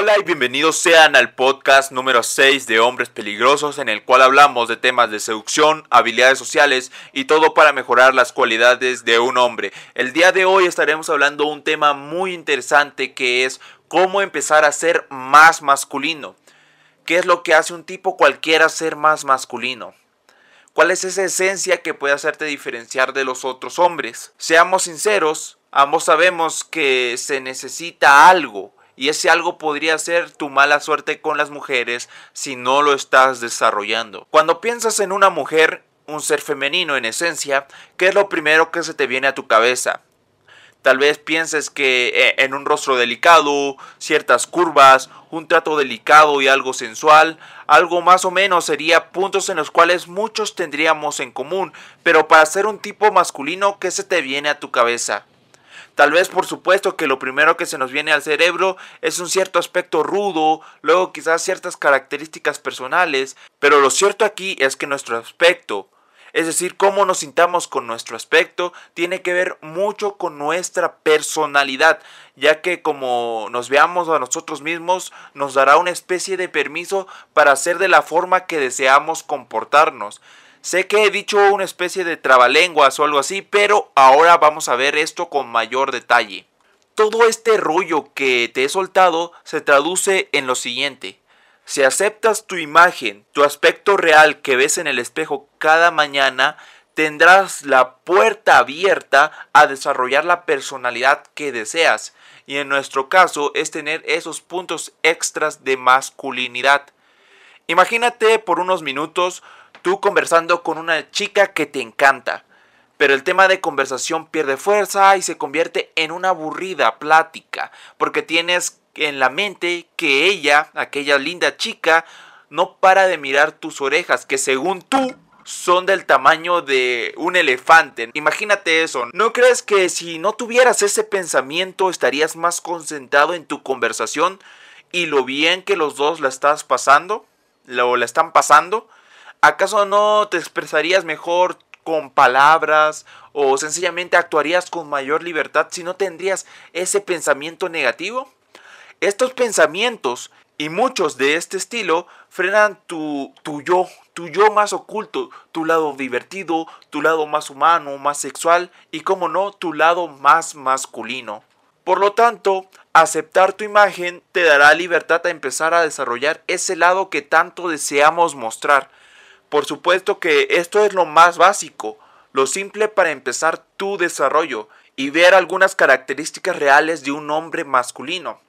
Hola y bienvenidos sean al podcast número 6 de Hombres Peligrosos en el cual hablamos de temas de seducción, habilidades sociales y todo para mejorar las cualidades de un hombre. El día de hoy estaremos hablando un tema muy interesante que es cómo empezar a ser más masculino. ¿Qué es lo que hace un tipo cualquiera ser más masculino? ¿Cuál es esa esencia que puede hacerte diferenciar de los otros hombres? Seamos sinceros, ambos sabemos que se necesita algo y ese algo podría ser tu mala suerte con las mujeres si no lo estás desarrollando. Cuando piensas en una mujer, un ser femenino en esencia, ¿qué es lo primero que se te viene a tu cabeza? Tal vez pienses que eh, en un rostro delicado, ciertas curvas, un trato delicado y algo sensual, algo más o menos sería puntos en los cuales muchos tendríamos en común, pero para ser un tipo masculino, ¿qué se te viene a tu cabeza? Tal vez por supuesto que lo primero que se nos viene al cerebro es un cierto aspecto rudo, luego quizás ciertas características personales, pero lo cierto aquí es que nuestro aspecto, es decir, cómo nos sintamos con nuestro aspecto, tiene que ver mucho con nuestra personalidad, ya que como nos veamos a nosotros mismos, nos dará una especie de permiso para hacer de la forma que deseamos comportarnos. Sé que he dicho una especie de trabalenguas o algo así, pero ahora vamos a ver esto con mayor detalle. Todo este rollo que te he soltado se traduce en lo siguiente. Si aceptas tu imagen, tu aspecto real que ves en el espejo cada mañana, tendrás la puerta abierta a desarrollar la personalidad que deseas. Y en nuestro caso es tener esos puntos extras de masculinidad. Imagínate por unos minutos tú conversando con una chica que te encanta, pero el tema de conversación pierde fuerza y se convierte en una aburrida plática, porque tienes en la mente que ella, aquella linda chica, no para de mirar tus orejas, que según tú son del tamaño de un elefante. Imagínate eso. ¿No crees que si no tuvieras ese pensamiento estarías más concentrado en tu conversación y lo bien que los dos la estás pasando? ¿Lo la están pasando? ¿Acaso no te expresarías mejor con palabras o sencillamente actuarías con mayor libertad si no tendrías ese pensamiento negativo? Estos pensamientos y muchos de este estilo frenan tu, tu yo, tu yo más oculto, tu lado divertido, tu lado más humano, más sexual y como no, tu lado más masculino. Por lo tanto, aceptar tu imagen te dará libertad a empezar a desarrollar ese lado que tanto deseamos mostrar por supuesto que esto es lo más básico, lo simple para empezar tu desarrollo y ver algunas características reales de un hombre masculino.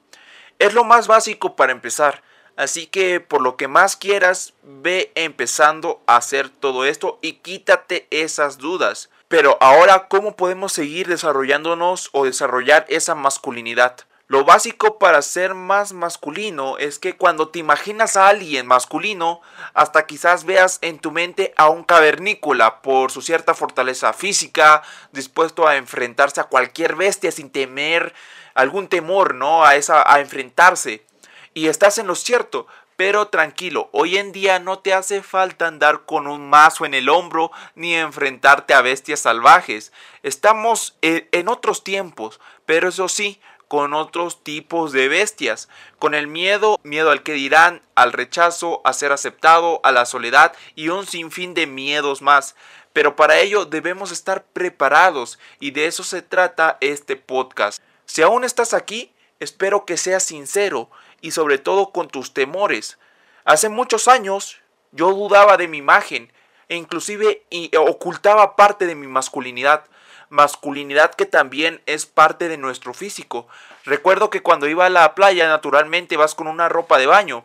Es lo más básico para empezar, así que por lo que más quieras, ve empezando a hacer todo esto y quítate esas dudas. Pero ahora, ¿cómo podemos seguir desarrollándonos o desarrollar esa masculinidad? Lo básico para ser más masculino es que cuando te imaginas a alguien masculino, hasta quizás veas en tu mente a un cavernícola por su cierta fortaleza física, dispuesto a enfrentarse a cualquier bestia sin temer algún temor, ¿no? A esa a enfrentarse. Y estás en lo cierto, pero tranquilo, hoy en día no te hace falta andar con un mazo en el hombro ni enfrentarte a bestias salvajes. Estamos eh, en otros tiempos, pero eso sí, con otros tipos de bestias, con el miedo, miedo al que dirán, al rechazo, a ser aceptado, a la soledad y un sinfín de miedos más. Pero para ello debemos estar preparados y de eso se trata este podcast. Si aún estás aquí, espero que seas sincero y sobre todo con tus temores. Hace muchos años yo dudaba de mi imagen e inclusive ocultaba parte de mi masculinidad masculinidad que también es parte de nuestro físico. Recuerdo que cuando iba a la playa naturalmente vas con una ropa de baño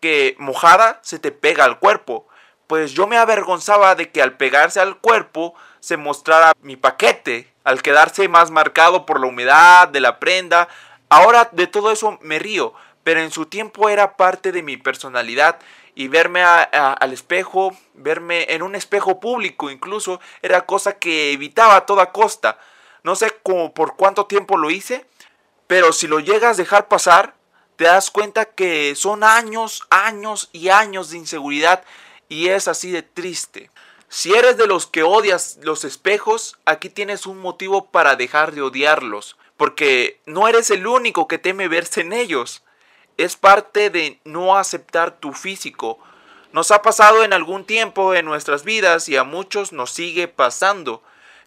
que mojada se te pega al cuerpo. Pues yo me avergonzaba de que al pegarse al cuerpo se mostrara mi paquete, al quedarse más marcado por la humedad de la prenda. Ahora de todo eso me río, pero en su tiempo era parte de mi personalidad y verme al espejo, verme en un espejo público incluso, era cosa que evitaba a toda costa. No sé cómo, por cuánto tiempo lo hice, pero si lo llegas a dejar pasar, te das cuenta que son años, años y años de inseguridad y es así de triste. Si eres de los que odias los espejos, aquí tienes un motivo para dejar de odiarlos, porque no eres el único que teme verse en ellos. es parte de no aceptar tu físico. Nos ha pasado en algún tiempo en nuestras vidas y a muchos nos sigue pasando.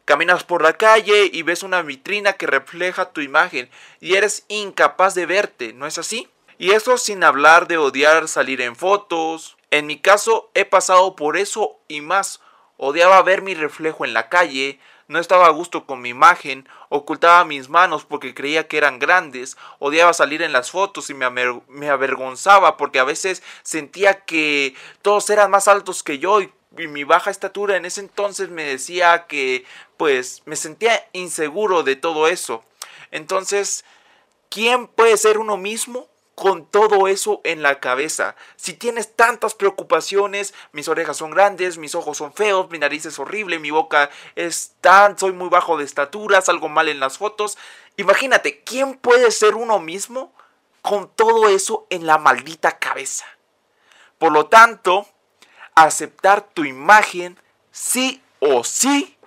Caminas por la calle y ves una vitrina que refleja tu imagen y eres incapaz de verte, ¿no es así? Y eso sin hablar de odiar salir en fotos. En mi caso he pasado por eso y más. Odiaba ver mi reflejo en la calle, no estaba a gusto con mi imagen, ocultaba mis manos porque creía que eran grandes, odiaba salir en las fotos y me, me avergonzaba porque a veces sentía que todos eran más altos que yo y, y mi baja estatura en ese entonces me decía que pues me sentía inseguro de todo eso. Entonces, ¿quién puede ser uno mismo? Con todo eso en la cabeza. Si tienes tantas preocupaciones, mis orejas son grandes, mis ojos son feos, mi nariz es horrible, mi boca es tan, soy muy bajo de estatura, salgo mal en las fotos. Imagínate, ¿quién puede ser uno mismo con todo eso en la maldita cabeza? Por lo tanto, aceptar tu imagen sí o sí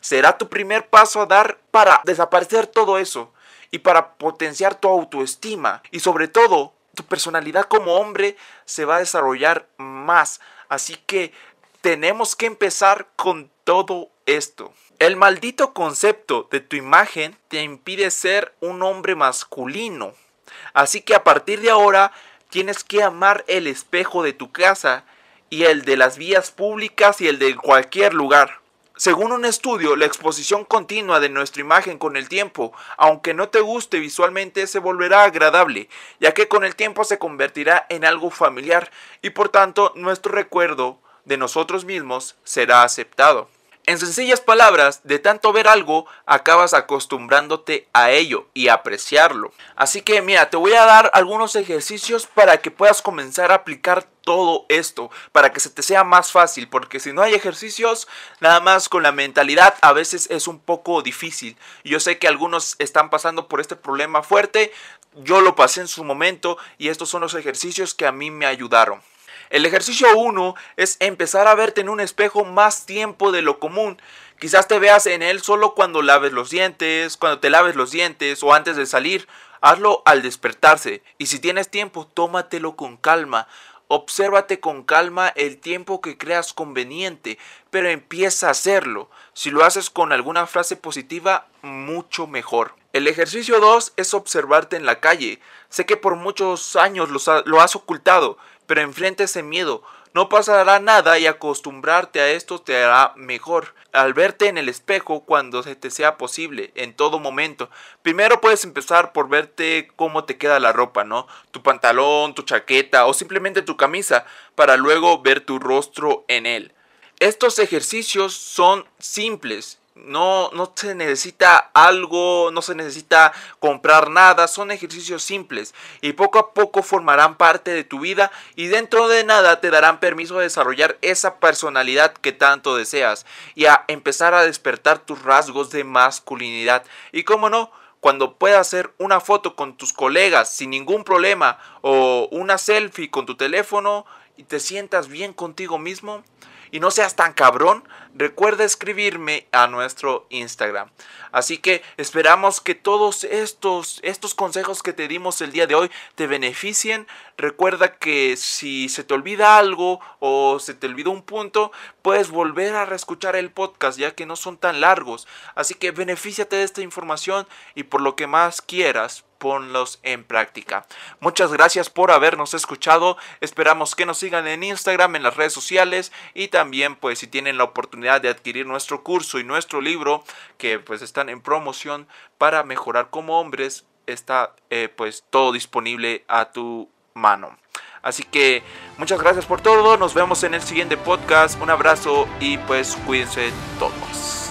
será tu primer paso a dar para desaparecer todo eso y para potenciar tu autoestima y sobre todo tu personalidad como hombre se va a desarrollar más. Así que tenemos que empezar con todo esto. El maldito concepto de tu imagen te impide ser un hombre masculino. Así que a partir de ahora tienes que amar el espejo de tu casa y el de las vías públicas y el de cualquier lugar. Según un estudio, la exposición continua de nuestra imagen con el tiempo, aunque no te guste visualmente, se volverá agradable, ya que con el tiempo se convertirá en algo familiar y por tanto nuestro recuerdo de nosotros mismos será aceptado. En sencillas palabras, de tanto ver algo, acabas acostumbrándote a ello y apreciarlo. Así que mira, te voy a dar algunos ejercicios para que puedas comenzar a aplicar todo esto, para que se te sea más fácil, porque si no hay ejercicios, nada más con la mentalidad a veces es un poco difícil. Yo sé que algunos están pasando por este problema fuerte, yo lo pasé en su momento y estos son los ejercicios que a mí me ayudaron. El ejercicio 1 es empezar a verte en un espejo más tiempo de lo común. Quizás te veas en él solo cuando laves los dientes, cuando te laves los dientes o antes de salir. Hazlo al despertarse y si tienes tiempo, tómatelo con calma. Obsérvate con calma el tiempo que creas conveniente, pero empieza a hacerlo. Si lo haces con alguna frase positiva, mucho mejor. El ejercicio 2 es observarte en la calle. Sé que por muchos años lo has ocultado, pero enfrenta ese miedo. No pasará nada y acostumbrarte a esto te hará mejor. Al verte en el espejo cuando se te sea posible, en todo momento. Primero puedes empezar por verte cómo te queda la ropa, ¿no? Tu pantalón, tu chaqueta o simplemente tu camisa, para luego ver tu rostro en él. Estos ejercicios son simples no, no se necesita algo, no se necesita comprar nada, son ejercicios simples y poco a poco formarán parte de tu vida y dentro de nada te darán permiso de desarrollar esa personalidad que tanto deseas y a empezar a despertar tus rasgos de masculinidad. Y como no, cuando puedas hacer una foto con tus colegas sin ningún problema o una selfie con tu teléfono y te sientas bien contigo mismo, y no seas tan cabrón, recuerda escribirme a nuestro Instagram. Así que esperamos que todos estos, estos consejos que te dimos el día de hoy te beneficien. Recuerda que si se te olvida algo o se te olvidó un punto, puedes volver a reescuchar el podcast ya que no son tan largos. Así que benefíciate de esta información y por lo que más quieras ponlos en práctica. Muchas gracias por habernos escuchado. Esperamos que nos sigan en Instagram, en las redes sociales y también pues si tienen la oportunidad de adquirir nuestro curso y nuestro libro que pues están en promoción para mejorar como hombres, está eh, pues todo disponible a tu mano. Así que muchas gracias por todo. Nos vemos en el siguiente podcast. Un abrazo y pues cuídense todos.